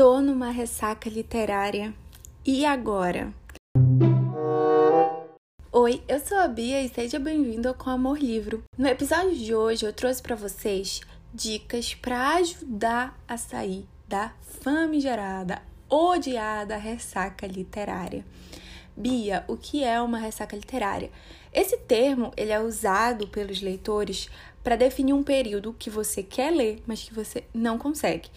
Tô numa ressaca literária. E agora? Oi, eu sou a Bia e seja bem-vindo ao Com Amor Livro. No episódio de hoje eu trouxe para vocês dicas para ajudar a sair da famigerada, odiada ressaca literária. Bia, o que é uma ressaca literária? Esse termo ele é usado pelos leitores para definir um período que você quer ler, mas que você não consegue.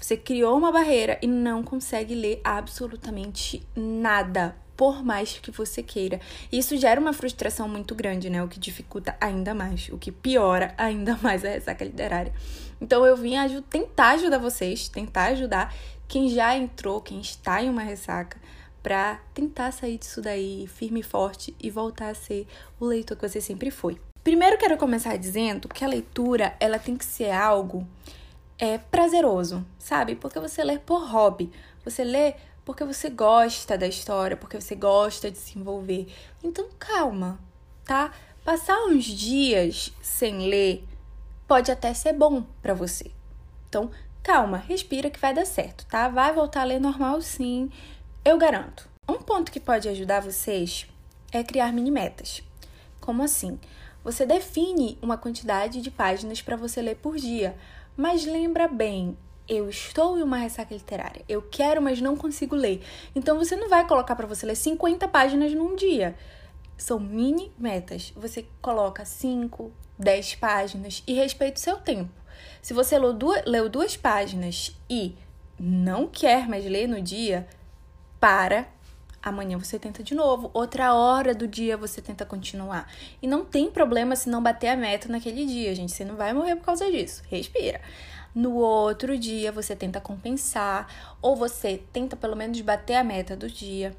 Você criou uma barreira e não consegue ler absolutamente nada, por mais que você queira. Isso gera uma frustração muito grande, né? O que dificulta ainda mais, o que piora ainda mais a ressaca literária. Então eu vim tentar ajudar vocês, tentar ajudar quem já entrou, quem está em uma ressaca para tentar sair disso daí firme e forte e voltar a ser o leitor que você sempre foi. Primeiro quero começar dizendo que a leitura, ela tem que ser algo é prazeroso, sabe? Porque você lê por hobby, você lê porque você gosta da história, porque você gosta de se envolver. Então calma, tá? Passar uns dias sem ler pode até ser bom para você. Então, calma, respira que vai dar certo, tá? Vai voltar a ler normal sim eu garanto. Um ponto que pode ajudar vocês é criar mini metas. Como assim? Você define uma quantidade de páginas para você ler por dia, mas lembra bem, eu estou em uma ressaca literária. Eu quero, mas não consigo ler. Então você não vai colocar para você ler 50 páginas num dia. São mini metas. Você coloca 5, 10 páginas e respeita o seu tempo. Se você leu duas, leu duas páginas e não quer mais ler no dia, para, amanhã você tenta de novo, outra hora do dia você tenta continuar. E não tem problema se não bater a meta naquele dia, gente, você não vai morrer por causa disso. Respira. No outro dia você tenta compensar, ou você tenta pelo menos bater a meta do dia.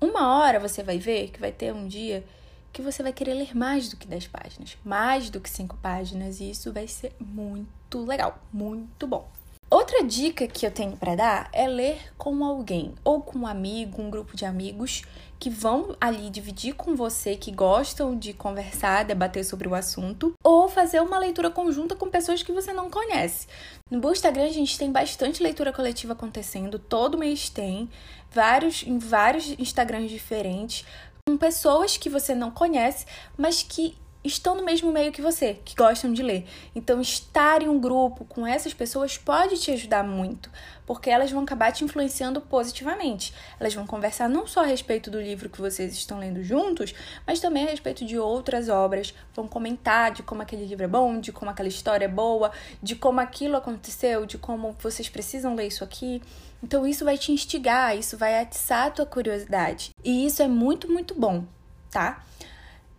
Uma hora você vai ver que vai ter um dia que você vai querer ler mais do que 10 páginas, mais do que 5 páginas, e isso vai ser muito legal, muito bom. Outra dica que eu tenho para dar é ler com alguém, ou com um amigo, um grupo de amigos que vão ali dividir com você, que gostam de conversar, debater sobre o assunto, ou fazer uma leitura conjunta com pessoas que você não conhece. No Instagram a gente tem bastante leitura coletiva acontecendo, todo mês tem, vários em vários Instagrams diferentes, com pessoas que você não conhece, mas que estão no mesmo meio que você, que gostam de ler. Então, estar em um grupo com essas pessoas pode te ajudar muito, porque elas vão acabar te influenciando positivamente. Elas vão conversar não só a respeito do livro que vocês estão lendo juntos, mas também a respeito de outras obras. Vão comentar de como aquele livro é bom, de como aquela história é boa, de como aquilo aconteceu, de como vocês precisam ler isso aqui. Então, isso vai te instigar, isso vai atiçar a tua curiosidade. E isso é muito, muito bom, tá?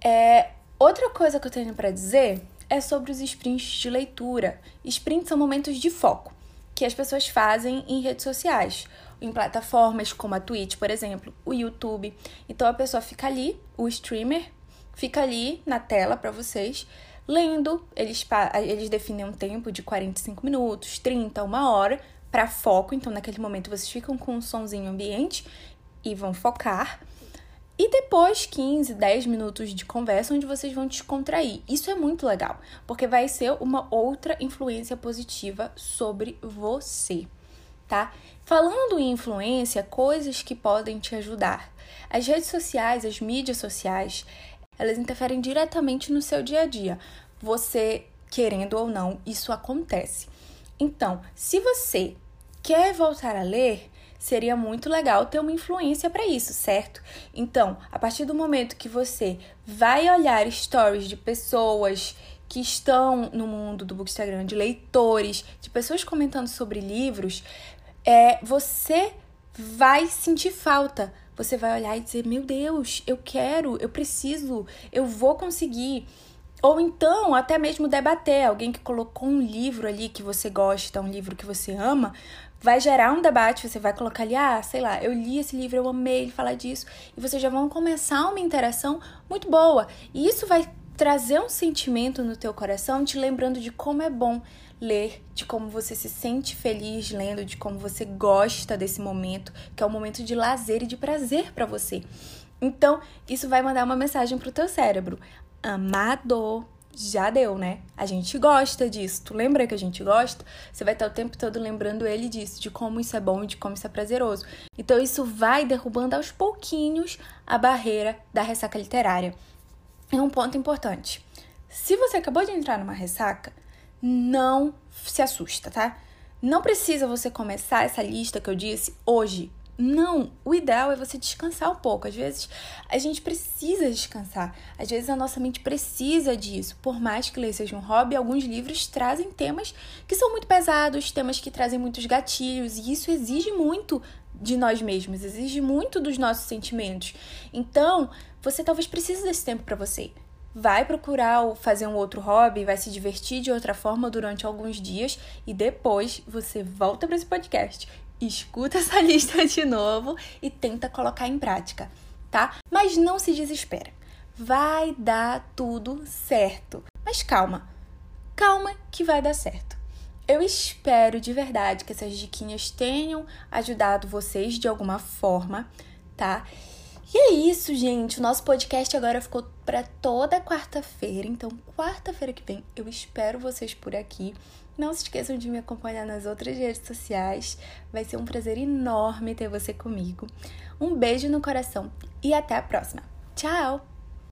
É, Outra coisa que eu tenho para dizer é sobre os sprints de leitura. Sprints são momentos de foco que as pessoas fazem em redes sociais, em plataformas como a Twitch, por exemplo, o YouTube. Então a pessoa fica ali, o streamer fica ali na tela para vocês, lendo. Eles, eles definem um tempo de 45 minutos, 30, uma hora para foco. Então naquele momento vocês ficam com um sonzinho ambiente e vão focar. Depois 15, 10 minutos de conversa onde vocês vão descontrair. Isso é muito legal, porque vai ser uma outra influência positiva sobre você, tá? Falando em influência, coisas que podem te ajudar. As redes sociais, as mídias sociais, elas interferem diretamente no seu dia a dia. Você querendo ou não, isso acontece. Então, se você quer voltar a ler, seria muito legal ter uma influência para isso, certo? Então, a partir do momento que você vai olhar stories de pessoas que estão no mundo do Bookstagram, de leitores, de pessoas comentando sobre livros, é, você vai sentir falta. Você vai olhar e dizer: Meu Deus, eu quero, eu preciso, eu vou conseguir. Ou então, até mesmo debater. Alguém que colocou um livro ali que você gosta, um livro que você ama, vai gerar um debate, você vai colocar ali, ah, sei lá, eu li esse livro, eu amei ele falar disso, e vocês já vão começar uma interação muito boa. E isso vai trazer um sentimento no teu coração, te lembrando de como é bom ler, de como você se sente feliz lendo, de como você gosta desse momento, que é um momento de lazer e de prazer para você. Então, isso vai mandar uma mensagem pro teu cérebro. Amado, já deu, né? A gente gosta disso. Tu lembra que a gente gosta? Você vai estar o tempo todo lembrando ele disso, de como isso é bom e de como isso é prazeroso. Então isso vai derrubando aos pouquinhos a barreira da ressaca literária. É um ponto importante. Se você acabou de entrar numa ressaca, não se assusta, tá? Não precisa você começar essa lista que eu disse hoje. Não, o ideal é você descansar um pouco. Às vezes a gente precisa descansar. Às vezes a nossa mente precisa disso. Por mais que ler seja um hobby, alguns livros trazem temas que são muito pesados, temas que trazem muitos gatilhos, e isso exige muito de nós mesmos, exige muito dos nossos sentimentos. Então, você talvez precise desse tempo para você vai procurar fazer um outro hobby, vai se divertir de outra forma durante alguns dias e depois você volta para esse podcast, escuta essa lista de novo e tenta colocar em prática, tá? Mas não se desespera. Vai dar tudo certo. Mas calma. Calma que vai dar certo. Eu espero de verdade que essas diquinhas tenham ajudado vocês de alguma forma, tá? E é isso, gente. O nosso podcast agora ficou para toda quarta-feira. Então, quarta-feira que vem, eu espero vocês por aqui. Não se esqueçam de me acompanhar nas outras redes sociais. Vai ser um prazer enorme ter você comigo. Um beijo no coração e até a próxima. Tchau!